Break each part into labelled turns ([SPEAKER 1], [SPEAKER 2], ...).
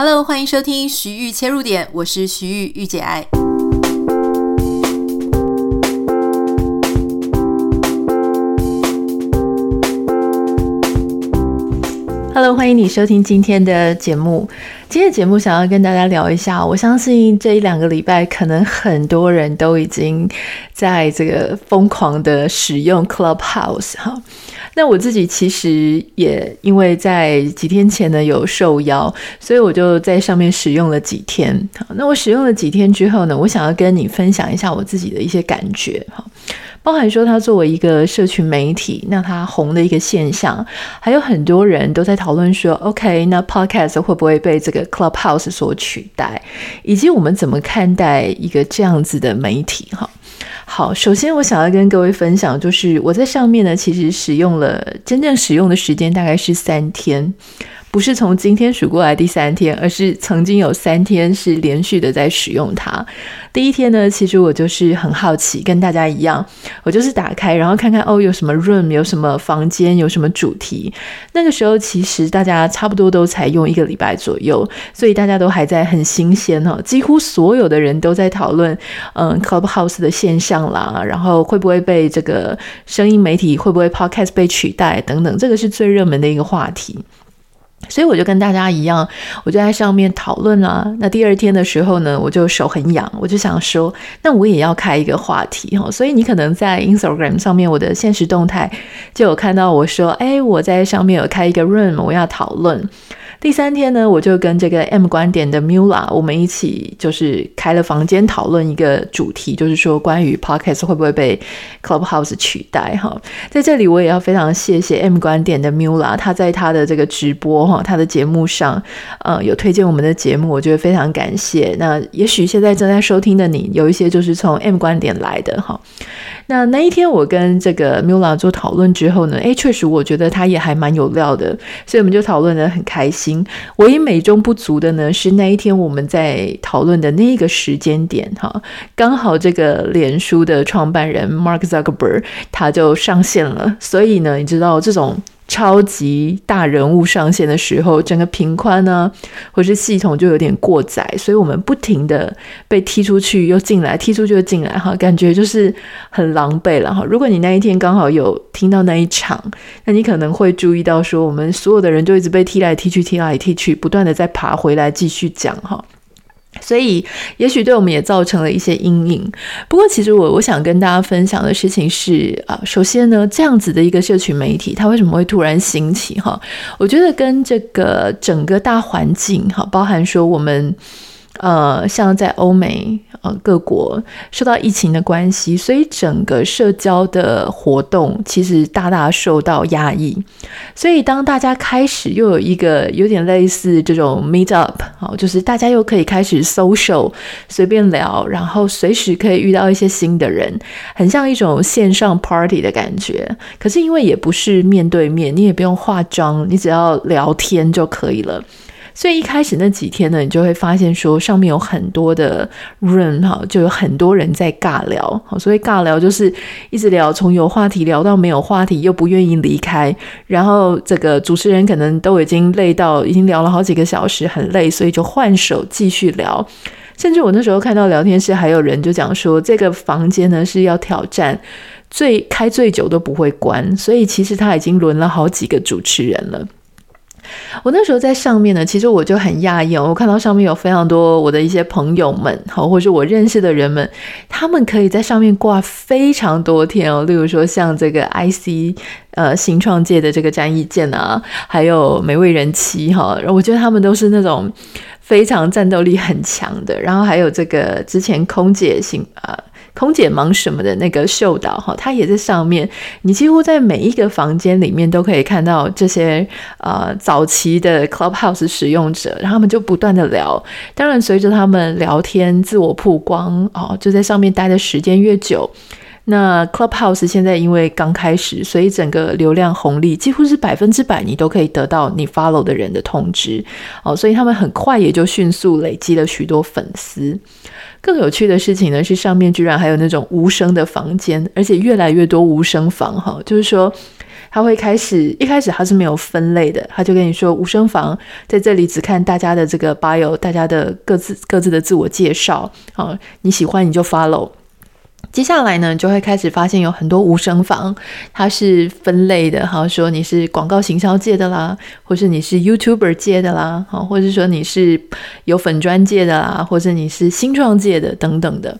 [SPEAKER 1] Hello，欢迎收听徐玉切入点，我是徐玉御姐爱。Hello，欢迎你收听今天的节目。今天的节目想要跟大家聊一下，我相信这一两个礼拜，可能很多人都已经在这个疯狂的使用 Clubhouse 哈。那我自己其实也因为在几天前呢有受邀，所以我就在上面使用了几天。好，那我使用了几天之后呢，我想要跟你分享一下我自己的一些感觉哈。包含说，它作为一个社群媒体，那它红的一个现象，还有很多人都在讨论说，OK，那 Podcast 会不会被这个 Clubhouse 所取代，以及我们怎么看待一个这样子的媒体？哈，好，首先我想要跟各位分享，就是我在上面呢，其实使用了真正使用的时间大概是三天。不是从今天数过来第三天，而是曾经有三天是连续的在使用它。第一天呢，其实我就是很好奇，跟大家一样，我就是打开，然后看看哦，有什么 room，有什么房间，有什么主题。那个时候其实大家差不多都才用一个礼拜左右，所以大家都还在很新鲜哈，几乎所有的人都在讨论，嗯，Clubhouse 的现象啦，然后会不会被这个声音媒体，会不会 Podcast 被取代等等，这个是最热门的一个话题。所以我就跟大家一样，我就在上面讨论啦。那第二天的时候呢，我就手很痒，我就想说，那我也要开一个话题哈。所以你可能在 Instagram 上面，我的现实动态就有看到我说，哎，我在上面有开一个 room，我要讨论。第三天呢，我就跟这个 M 观点的 Mula，我们一起就是开了房间讨论一个主题，就是说关于 Podcast 会不会被 Clubhouse 取代哈。在这里我也要非常谢谢 M 观点的 Mula，他在他的这个直播哈，他的节目上，呃，有推荐我们的节目，我觉得非常感谢。那也许现在正在收听的你，有一些就是从 M 观点来的哈。那那一天我跟这个 Mula 做讨论之后呢，诶，确实我觉得他也还蛮有料的，所以我们就讨论的很开心。唯一美中不足的呢，是那一天我们在讨论的那个时间点，哈，刚好这个脸书的创办人 Mark Zuckerberg 他就上线了，所以呢，你知道这种。超级大人物上线的时候，整个频宽呢，或是系统就有点过载，所以我们不停的被踢出去又进来，踢出去又进来，哈，感觉就是很狼狈了哈。如果你那一天刚好有听到那一场，那你可能会注意到说，我们所有的人就一直被踢来踢去，踢来踢去，不断的在爬回来继续讲哈。所以，也许对我们也造成了一些阴影。不过，其实我我想跟大家分享的事情是啊，首先呢，这样子的一个社群媒体，它为什么会突然兴起？哈，我觉得跟这个整个大环境哈，包含说我们。呃，像在欧美呃各国受到疫情的关系，所以整个社交的活动其实大大受到压抑。所以当大家开始又有一个有点类似这种 meet up，哦，就是大家又可以开始 social 随便聊，然后随时可以遇到一些新的人，很像一种线上 party 的感觉。可是因为也不是面对面，你也不用化妆，你只要聊天就可以了。所以一开始那几天呢，你就会发现说上面有很多的 room 哈，就有很多人在尬聊。好所以尬聊就是一直聊，从有话题聊到没有话题，又不愿意离开。然后这个主持人可能都已经累到，已经聊了好几个小时，很累，所以就换手继续聊。甚至我那时候看到聊天室还有人就讲说，这个房间呢是要挑战最开最久都不会关。所以其实他已经轮了好几个主持人了。我那时候在上面呢，其实我就很讶异哦，我看到上面有非常多我的一些朋友们，好，或者我认识的人们，他们可以在上面挂非常多天哦。例如说像这个 IC 呃新创界的这个詹益健啊，还有美味人妻哈，我觉得他们都是那种非常战斗力很强的。然后还有这个之前空姐型啊。空姐忙什么的那个秀导哈，他也在上面。你几乎在每一个房间里面都可以看到这些呃早期的 Clubhouse 使用者，然后他们就不断的聊。当然，随着他们聊天、自我曝光哦，就在上面待的时间越久，那 Clubhouse 现在因为刚开始，所以整个流量红利几乎是百分之百，你都可以得到你 follow 的人的通知哦，所以他们很快也就迅速累积了许多粉丝。更有趣的事情呢，是上面居然还有那种无声的房间，而且越来越多无声房哈，就是说他会开始一开始他是没有分类的，他就跟你说无声房在这里只看大家的这个 bio，大家的各自各自的自我介绍，好，你喜欢你就 follow。接下来呢，就会开始发现有很多无声房，它是分类的，好说你是广告行销界的啦，或是你是 YouTuber 界的啦，好，或者说你是有粉专界的啦，或者你是新创界的等等的。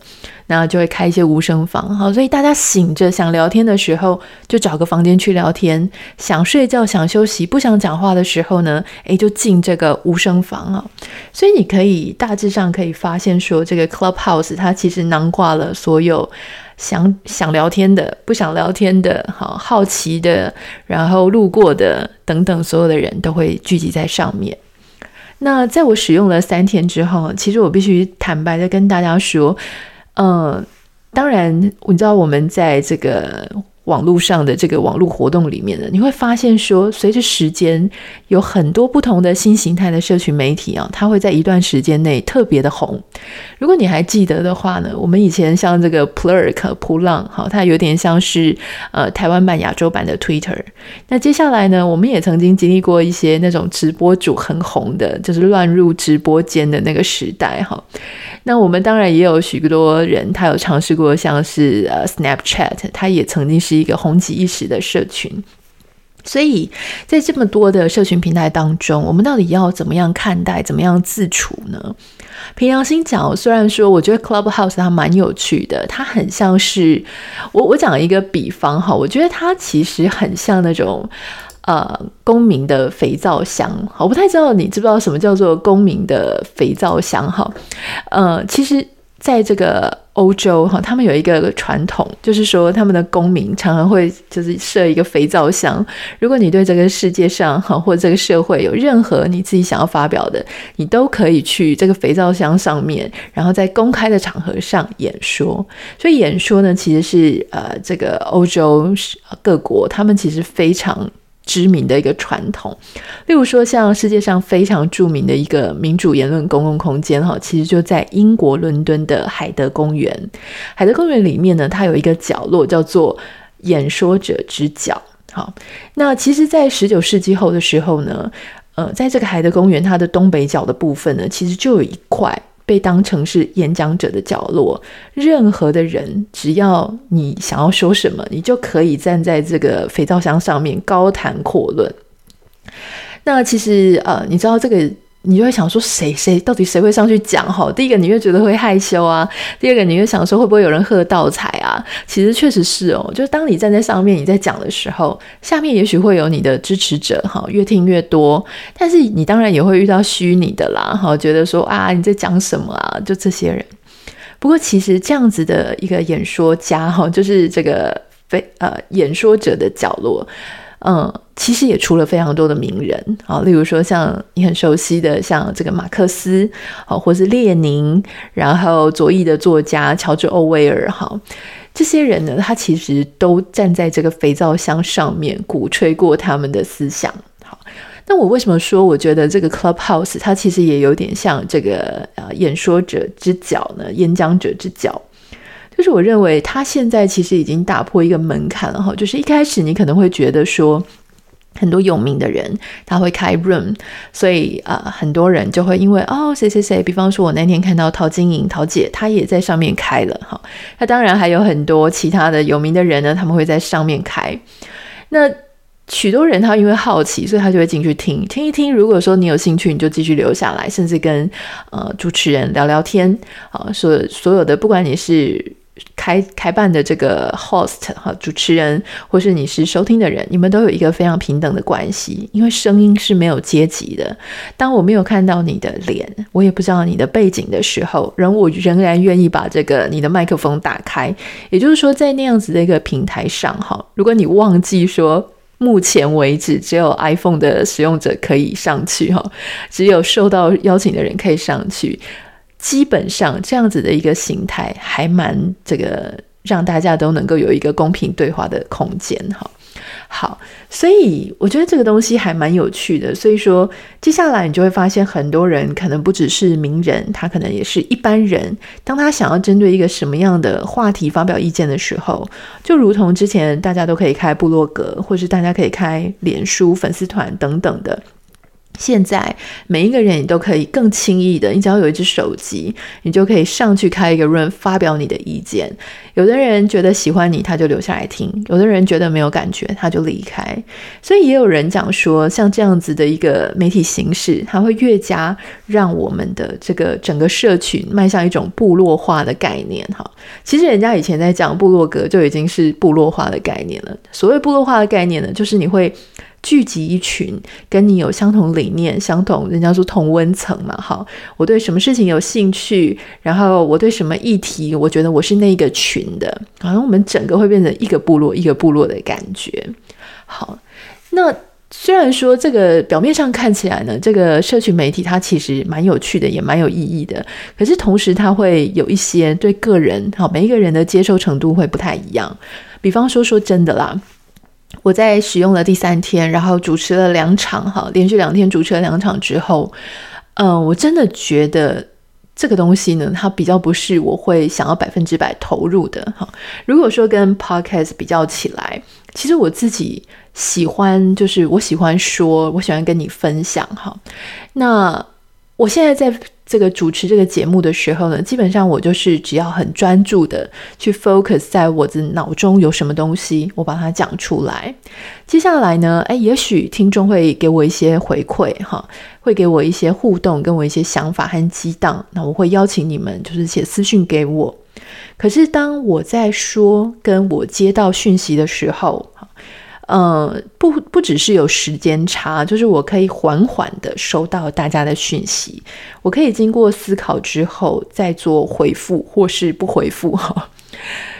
[SPEAKER 1] 那就会开一些无声房，好，所以大家醒着想聊天的时候，就找个房间去聊天；想睡觉、想休息、不想讲话的时候呢，诶，就进这个无声房啊。所以你可以大致上可以发现说，这个 Clubhouse 它其实囊括了所有想想聊天的、不想聊天的、好好奇的，然后路过的等等，所有的人都会聚集在上面。那在我使用了三天之后，其实我必须坦白的跟大家说。嗯，当然，你知道我们在这个。网络上的这个网络活动里面呢，你会发现说，随着时间，有很多不同的新形态的社群媒体啊，它会在一段时间内特别的红。如果你还记得的话呢，我们以前像这个 Plurk 噗浪，哈，它有点像是呃台湾版、亚洲版的 Twitter。那接下来呢，我们也曾经经历过一些那种直播主很红的，就是乱入直播间的那个时代，哈。那我们当然也有许多人，他有尝试过，像是呃 Snapchat，他也曾经是一个红极一时的社群。所以在这么多的社群平台当中，我们到底要怎么样看待，怎么样自处呢？凭良心讲，虽然说我觉得 Clubhouse 它蛮有趣的，它很像是我我讲一个比方哈，我觉得它其实很像那种。呃，公民的肥皂箱，我不太知道你知不知道什么叫做公民的肥皂箱哈？呃，其实在这个欧洲哈，他们有一个传统，就是说他们的公民常常会就是设一个肥皂箱。如果你对这个世界上哈或这个社会有任何你自己想要发表的，你都可以去这个肥皂箱上面，然后在公开的场合上演说。所以演说呢，其实是呃这个欧洲各国他们其实非常。知名的一个传统，例如说像世界上非常著名的一个民主言论公共空间哈，其实就在英国伦敦的海德公园。海德公园里面呢，它有一个角落叫做演说者之角。好，那其实，在十九世纪后的时候呢，呃，在这个海德公园它的东北角的部分呢，其实就有一块。被当成是演讲者的角落，任何的人，只要你想要说什么，你就可以站在这个肥皂箱上面高谈阔论。那其实呃，你知道这个。你就会想说，谁谁到底谁会上去讲？哈，第一个你会觉得会害羞啊，第二个你会想说会不会有人喝倒彩啊？其实确实是哦，就是当你站在上面你在讲的时候，下面也许会有你的支持者，哈，越听越多。但是你当然也会遇到虚拟的啦，哈，觉得说啊你在讲什么啊？就这些人。不过其实这样子的一个演说家，哈，就是这个非呃演说者的角落。嗯，其实也出了非常多的名人啊，例如说像你很熟悉的，像这个马克思，好，或是列宁，然后左翼的作家乔治·欧威尔，哈，这些人呢，他其实都站在这个肥皂箱上面鼓吹过他们的思想。好，那我为什么说我觉得这个 Clubhouse 它其实也有点像这个呃演说者之角呢？演讲者之角。就是我认为他现在其实已经打破一个门槛了哈，就是一开始你可能会觉得说很多有名的人他会开 room，所以啊、很多人就会因为哦谁谁谁，比方说我那天看到陶晶莹陶姐，她也在上面开了哈，那当然还有很多其他的有名的人呢，他们会在上面开。那许多人他因为好奇，所以他就会进去听听一听。如果说你有兴趣，你就继续留下来，甚至跟呃主持人聊聊天啊，所所有的不管你是。开开办的这个 host 哈，主持人，或是你是收听的人，你们都有一个非常平等的关系，因为声音是没有阶级的。当我没有看到你的脸，我也不知道你的背景的时候，人我仍然愿意把这个你的麦克风打开。也就是说，在那样子的一个平台上哈，如果你忘记说，目前为止只有 iPhone 的使用者可以上去哈，只有受到邀请的人可以上去。基本上这样子的一个形态还蛮这个让大家都能够有一个公平对话的空间哈。好，所以我觉得这个东西还蛮有趣的。所以说，接下来你就会发现，很多人可能不只是名人，他可能也是一般人。当他想要针对一个什么样的话题发表意见的时候，就如同之前大家都可以开部落格，或是大家可以开脸书粉丝团等等的。现在每一个人你都可以更轻易的，你只要有一只手机，你就可以上去开一个 room，发表你的意见。有的人觉得喜欢你，他就留下来听；有的人觉得没有感觉，他就离开。所以也有人讲说，像这样子的一个媒体形式，它会越加让我们的这个整个社群迈向一种部落化的概念。哈，其实人家以前在讲部落格就已经是部落化的概念了。所谓部落化的概念呢，就是你会。聚集一群跟你有相同理念、相同人家说同温层嘛，好，我对什么事情有兴趣，然后我对什么议题，我觉得我是那个群的，好像我们整个会变成一个部落一个部落的感觉。好，那虽然说这个表面上看起来呢，这个社群媒体它其实蛮有趣的，也蛮有意义的，可是同时它会有一些对个人，好，每一个人的接受程度会不太一样。比方说，说真的啦。我在使用了第三天，然后主持了两场，哈，连续两天主持了两场之后，嗯，我真的觉得这个东西呢，它比较不是我会想要百分之百投入的，哈。如果说跟 Podcast 比较起来，其实我自己喜欢，就是我喜欢说，我喜欢跟你分享，哈。那我现在在。这个主持这个节目的时候呢，基本上我就是只要很专注的去 focus 在我的脑中有什么东西，我把它讲出来。接下来呢，哎，也许听众会给我一些回馈哈，会给我一些互动，跟我一些想法和激荡。那我会邀请你们就是写私讯给我。可是当我在说跟我接到讯息的时候，呃，不不只是有时间差，就是我可以缓缓的收到大家的讯息，我可以经过思考之后再做回复或是不回复哈。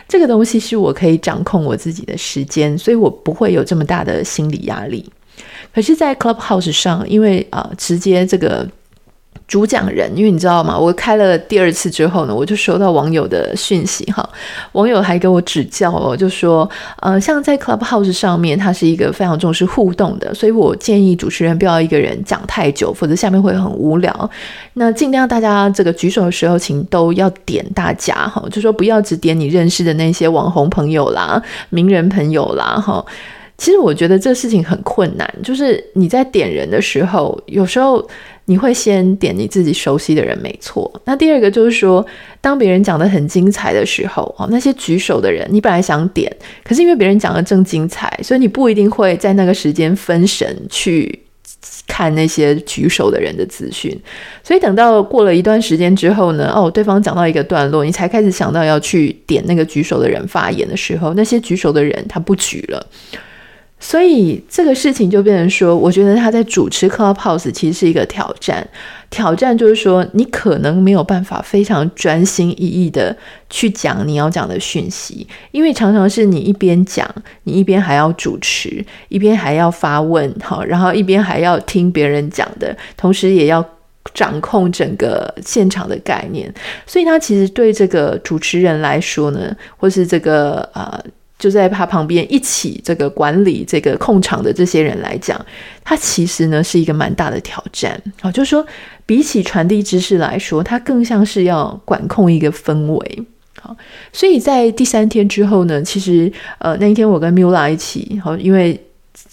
[SPEAKER 1] 这个东西是我可以掌控我自己的时间，所以我不会有这么大的心理压力。可是，在 Clubhouse 上，因为啊、呃，直接这个。主讲人，因为你知道吗？我开了第二次之后呢，我就收到网友的讯息哈，网友还给我指教哦，就说，呃，像在 Clubhouse 上面，它是一个非常重视互动的，所以我建议主持人不要一个人讲太久，否则下面会很无聊。那尽量大家这个举手的时候，请都要点大家哈，就说不要只点你认识的那些网红朋友啦、名人朋友啦哈。其实我觉得这事情很困难，就是你在点人的时候，有时候。你会先点你自己熟悉的人，没错。那第二个就是说，当别人讲得很精彩的时候，哦，那些举手的人，你本来想点，可是因为别人讲得正精彩，所以你不一定会在那个时间分神去看那些举手的人的资讯。所以等到过了一段时间之后呢，哦，对方讲到一个段落，你才开始想到要去点那个举手的人发言的时候，那些举手的人他不举了。所以这个事情就变成说，我觉得他在主持 Clubhouse 其实是一个挑战。挑战就是说，你可能没有办法非常专心一意的去讲你要讲的讯息，因为常常是你一边讲，你一边还要主持，一边还要发问，好，然后一边还要听别人讲的，同时也要掌控整个现场的概念。所以，他其实对这个主持人来说呢，或是这个呃。就在他旁边一起这个管理这个控场的这些人来讲，他其实呢是一个蛮大的挑战啊。就是说，比起传递知识来说，他更像是要管控一个氛围。好，所以在第三天之后呢，其实呃那一天我跟 Mula 一起，好，因为。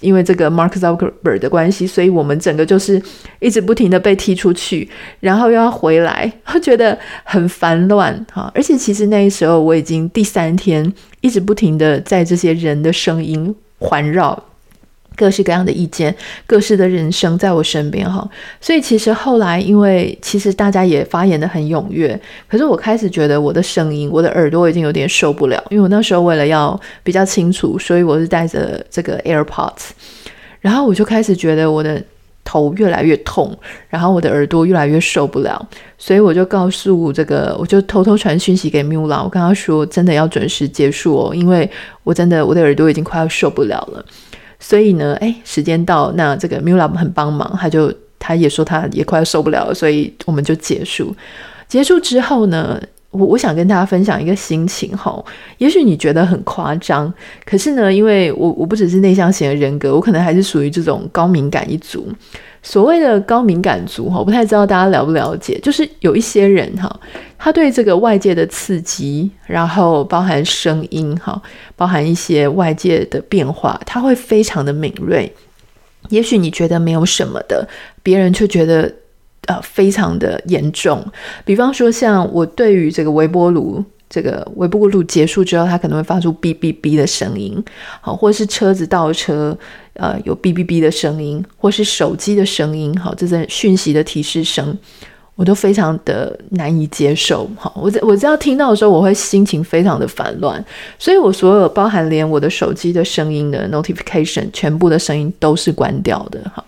[SPEAKER 1] 因为这个 Mark Zuckerberg 的关系，所以我们整个就是一直不停的被踢出去，然后又要回来，觉得很烦乱哈。而且其实那时候我已经第三天一直不停的在这些人的声音环绕。各式各样的意见，各式的人生在我身边哈，所以其实后来，因为其实大家也发言得很踊跃，可是我开始觉得我的声音，我的耳朵已经有点受不了，因为我那时候为了要比较清楚，所以我是带着这个 AirPods，然后我就开始觉得我的头越来越痛，然后我的耳朵越来越受不了，所以我就告诉这个，我就偷偷传讯息给 Mula，我跟他说，真的要准时结束哦，因为我真的我的耳朵已经快要受不了了。所以呢，哎，时间到，那这个 Mula 很帮忙，他就他也说他也快要受不了了，所以我们就结束。结束之后呢，我我想跟大家分享一个心情哈，也许你觉得很夸张，可是呢，因为我我不只是内向型的人格，我可能还是属于这种高敏感一族。所谓的高敏感族哈，不太知道大家了不了解，就是有一些人哈，他对这个外界的刺激，然后包含声音哈，包含一些外界的变化，他会非常的敏锐。也许你觉得没有什么的，别人却觉得。呃，非常的严重。比方说，像我对于这个微波炉，这个微波炉结束之后，它可能会发出哔哔哔的声音，好，或是车子倒车，呃，有哔哔哔的声音，或是手机的声音，好，这是讯息的提示声，我都非常的难以接受。好，我我只要听到的时候，我会心情非常的烦乱，所以我所有包含连我的手机的声音的 notification，全部的声音都是关掉的。好，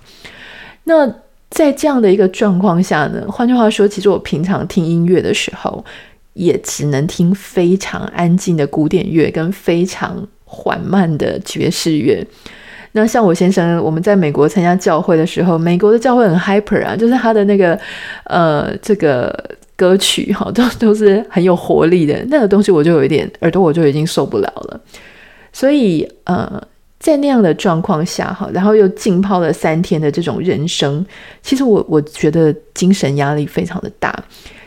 [SPEAKER 1] 那。在这样的一个状况下呢，换句话说，其实我平常听音乐的时候，也只能听非常安静的古典乐跟非常缓慢的爵士乐。那像我先生，我们在美国参加教会的时候，美国的教会很 hyper 啊，就是他的那个呃这个歌曲哈，都都是很有活力的那个东西，我就有一点耳朵我就已经受不了了。所以呃。在那样的状况下，哈，然后又浸泡了三天的这种人生，其实我我觉得精神压力非常的大。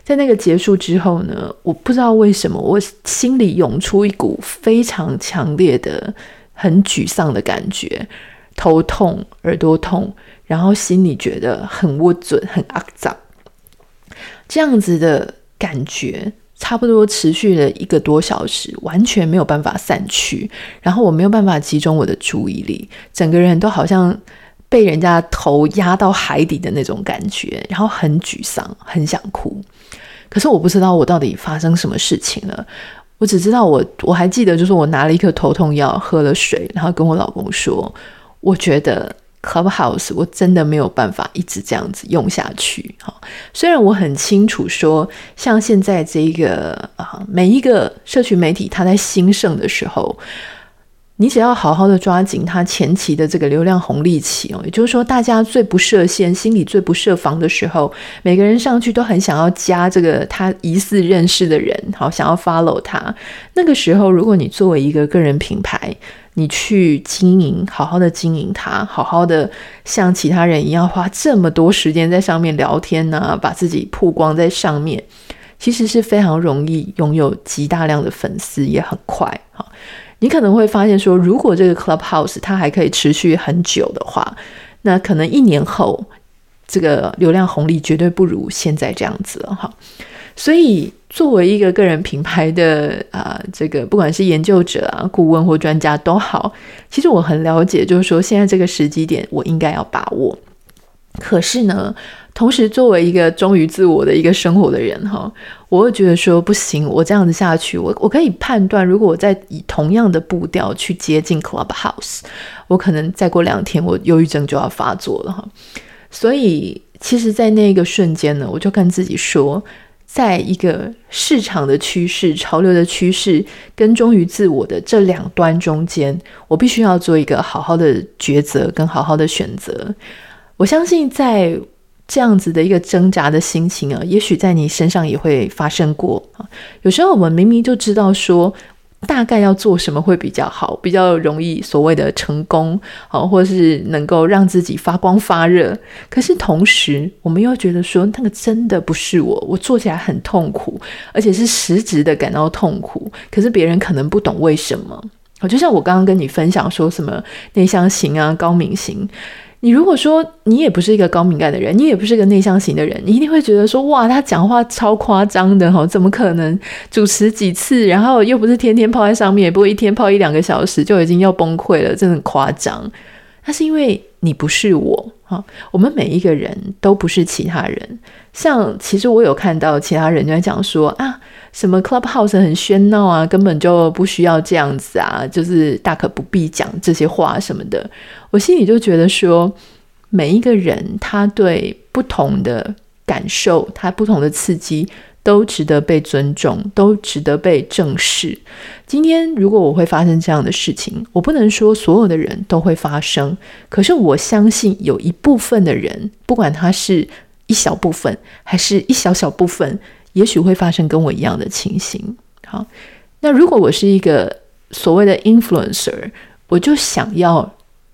[SPEAKER 1] 在那个结束之后呢，我不知道为什么，我心里涌出一股非常强烈的、很沮丧的感觉，头痛、耳朵痛，然后心里觉得很窝准、很肮脏，这样子的感觉。差不多持续了一个多小时，完全没有办法散去，然后我没有办法集中我的注意力，整个人都好像被人家头压到海底的那种感觉，然后很沮丧，很想哭。可是我不知道我到底发生什么事情了，我只知道我我还记得，就是我拿了一颗头痛药，喝了水，然后跟我老公说，我觉得。Clubhouse，我真的没有办法一直这样子用下去。哈，虽然我很清楚说，像现在这一个啊，每一个社群媒体它在兴盛的时候，你只要好好的抓紧它前期的这个流量红利期哦，也就是说，大家最不设限、心里最不设防的时候，每个人上去都很想要加这个他疑似认识的人，好，想要 follow 他。那个时候，如果你作为一个个人品牌，你去经营，好好的经营它，好好的像其他人一样花这么多时间在上面聊天呢、把自己曝光在上面，其实是非常容易拥有极大量的粉丝，也很快哈。你可能会发现说，如果这个 Clubhouse 它还可以持续很久的话，那可能一年后这个流量红利绝对不如现在这样子了哈。所以，作为一个个人品牌的啊、这个不管是研究者啊、顾问或专家都好，其实我很了解，就是说现在这个时机点，我应该要把握。可是呢，同时作为一个忠于自我的一个生活的人哈，我会觉得说不行，我这样子下去，我我可以判断，如果我再以同样的步调去接近 Clubhouse，我可能再过两天，我忧郁症就要发作了哈。所以，其实，在那个瞬间呢，我就跟自己说。在一个市场的趋势、潮流的趋势跟忠于自我的这两端中间，我必须要做一个好好的抉择跟好好的选择。我相信，在这样子的一个挣扎的心情啊，也许在你身上也会发生过啊。有时候我们明明就知道说。大概要做什么会比较好，比较容易所谓的成功，好，或是能够让自己发光发热。可是同时，我们又觉得说，那个真的不是我，我做起来很痛苦，而且是实质的感到痛苦。可是别人可能不懂为什么。好就像我刚刚跟你分享说什么内向型啊，高敏型。你如果说你也不是一个高敏感的人，你也不是一个内向型的人，你一定会觉得说，哇，他讲话超夸张的哈，怎么可能主持几次，然后又不是天天泡在上面，不会一天泡一两个小时就已经要崩溃了，真的很夸张。那是因为你不是我哈，我们每一个人都不是其他人。像其实我有看到其他人就在讲说啊。什么 Clubhouse 很喧闹啊，根本就不需要这样子啊，就是大可不必讲这些话什么的。我心里就觉得说，每一个人他对不同的感受，他不同的刺激，都值得被尊重，都值得被正视。今天如果我会发生这样的事情，我不能说所有的人都会发生，可是我相信有一部分的人，不管他是一小部分，还是一小小部分。也许会发生跟我一样的情形。好，那如果我是一个所谓的 influencer，我就想要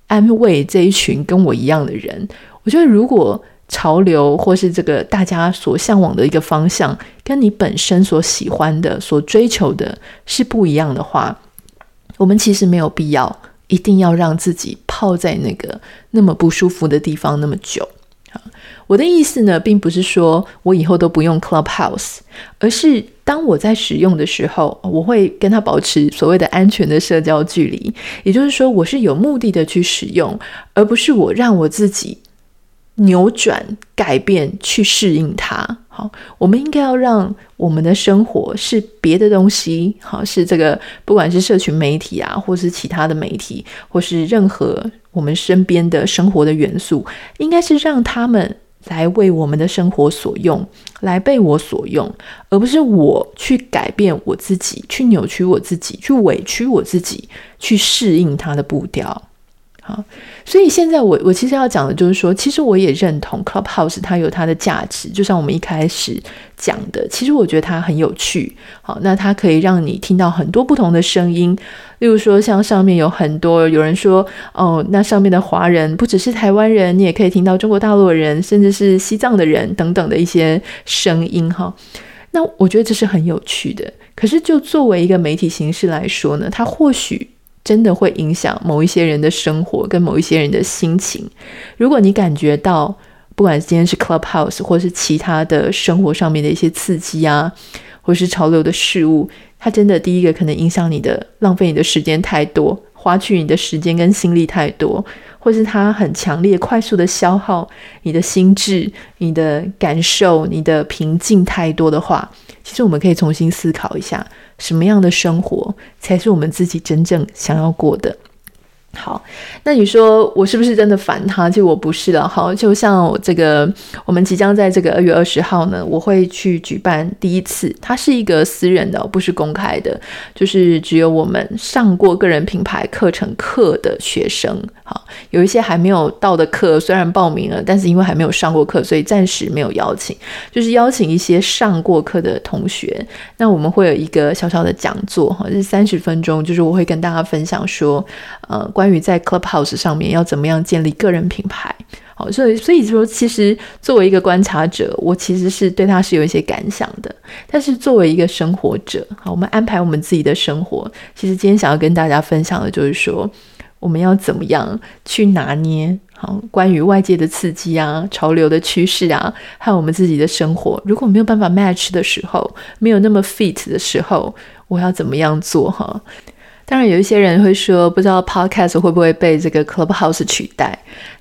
[SPEAKER 1] 安慰这一群跟我一样的人。我觉得如果潮流或是这个大家所向往的一个方向，跟你本身所喜欢的、所追求的是不一样的话，我们其实没有必要一定要让自己泡在那个那么不舒服的地方那么久。我的意思呢，并不是说我以后都不用 Clubhouse，而是当我在使用的时候，我会跟他保持所谓的安全的社交距离。也就是说，我是有目的的去使用，而不是我让我自己扭转、改变去适应它。好，我们应该要让我们的生活是别的东西。好，是这个，不管是社群媒体啊，或是其他的媒体，或是任何我们身边的生活的元素，应该是让他们。来为我们的生活所用，来被我所用，而不是我去改变我自己，去扭曲我自己，去委屈我自己，去适应它的步调。好，所以现在我我其实要讲的就是说，其实我也认同 Clubhouse 它有它的价值，就像我们一开始讲的，其实我觉得它很有趣。好，那它可以让你听到很多不同的声音，例如说像上面有很多有人说，哦，那上面的华人不只是台湾人，你也可以听到中国大陆人，甚至是西藏的人等等的一些声音哈。那我觉得这是很有趣的。可是就作为一个媒体形式来说呢，它或许。真的会影响某一些人的生活跟某一些人的心情。如果你感觉到，不管今天是 Clubhouse 或是其他的生活上面的一些刺激啊，或是潮流的事物，它真的第一个可能影响你的，浪费你的时间太多，花去你的时间跟心力太多，或是它很强烈、快速的消耗你的心智、你的感受、你的平静太多的话，其实我们可以重新思考一下。什么样的生活才是我们自己真正想要过的？好，那你说我是不是真的烦他？其实我不是了。好，就像这个，我们即将在这个二月二十号呢，我会去举办第一次，它是一个私人的，不是公开的，就是只有我们上过个人品牌课程课的学生。好，有一些还没有到的课，虽然报名了，但是因为还没有上过课，所以暂时没有邀请。就是邀请一些上过课的同学，那我们会有一个小小的讲座，哈，是三十分钟，就是我会跟大家分享说，呃，关于在 Clubhouse 上面要怎么样建立个人品牌。好，所以所以说，其实作为一个观察者，我其实是对他是有一些感想的。但是作为一个生活者，好，我们安排我们自己的生活。其实今天想要跟大家分享的就是说。我们要怎么样去拿捏好关于外界的刺激啊、潮流的趋势啊，还有我们自己的生活，如果没有办法 match 的时候，没有那么 fit 的时候，我要怎么样做哈？当然，有一些人会说，不知道 podcast 会不会被这个 Clubhouse 取代。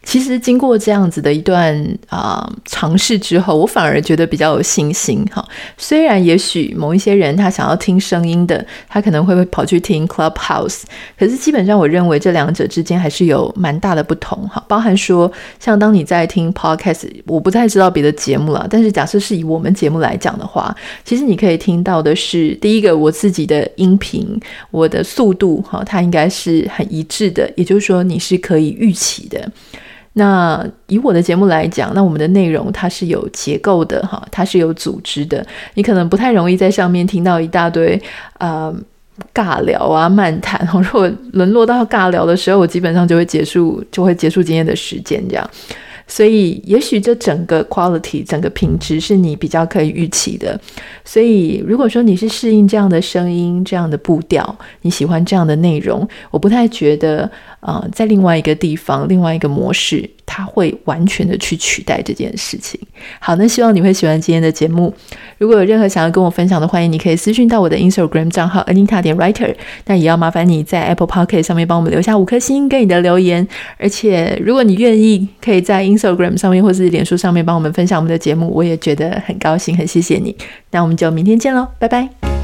[SPEAKER 1] 其实经过这样子的一段啊、尝试之后，我反而觉得比较有信心哈。虽然也许某一些人他想要听声音的，他可能会跑去听 Clubhouse，可是基本上我认为这两者之间还是有蛮大的不同哈。包含说，像当你在听 Podcast，我不太知道别的节目了，但是假设是以我们节目来讲的话，其实你可以听到的是第一个我自己的音频，我的速度哈，它应该是很一致的，也就是说你是可以预期的。那以我的节目来讲，那我们的内容它是有结构的哈，它是有组织的。你可能不太容易在上面听到一大堆啊尬聊啊、漫谈。如果沦落到尬聊的时候，我基本上就会结束，就会结束今天的时间这样。所以，也许这整个 quality 整个品质是你比较可以预期的。所以，如果说你是适应这样的声音、这样的步调，你喜欢这样的内容，我不太觉得。啊、呃，在另外一个地方，另外一个模式，它会完全的去取代这件事情。好，那希望你会喜欢今天的节目。如果有任何想要跟我分享的，欢迎你可以私讯到我的 Instagram 账号 Anita 点 Writer。那也要麻烦你在 Apple Podcast 上面帮我们留下五颗星跟你的留言。而且，如果你愿意，可以在 Instagram 上面或是脸书上面帮我们分享我们的节目，我也觉得很高兴，很谢谢你。那我们就明天见喽，拜拜。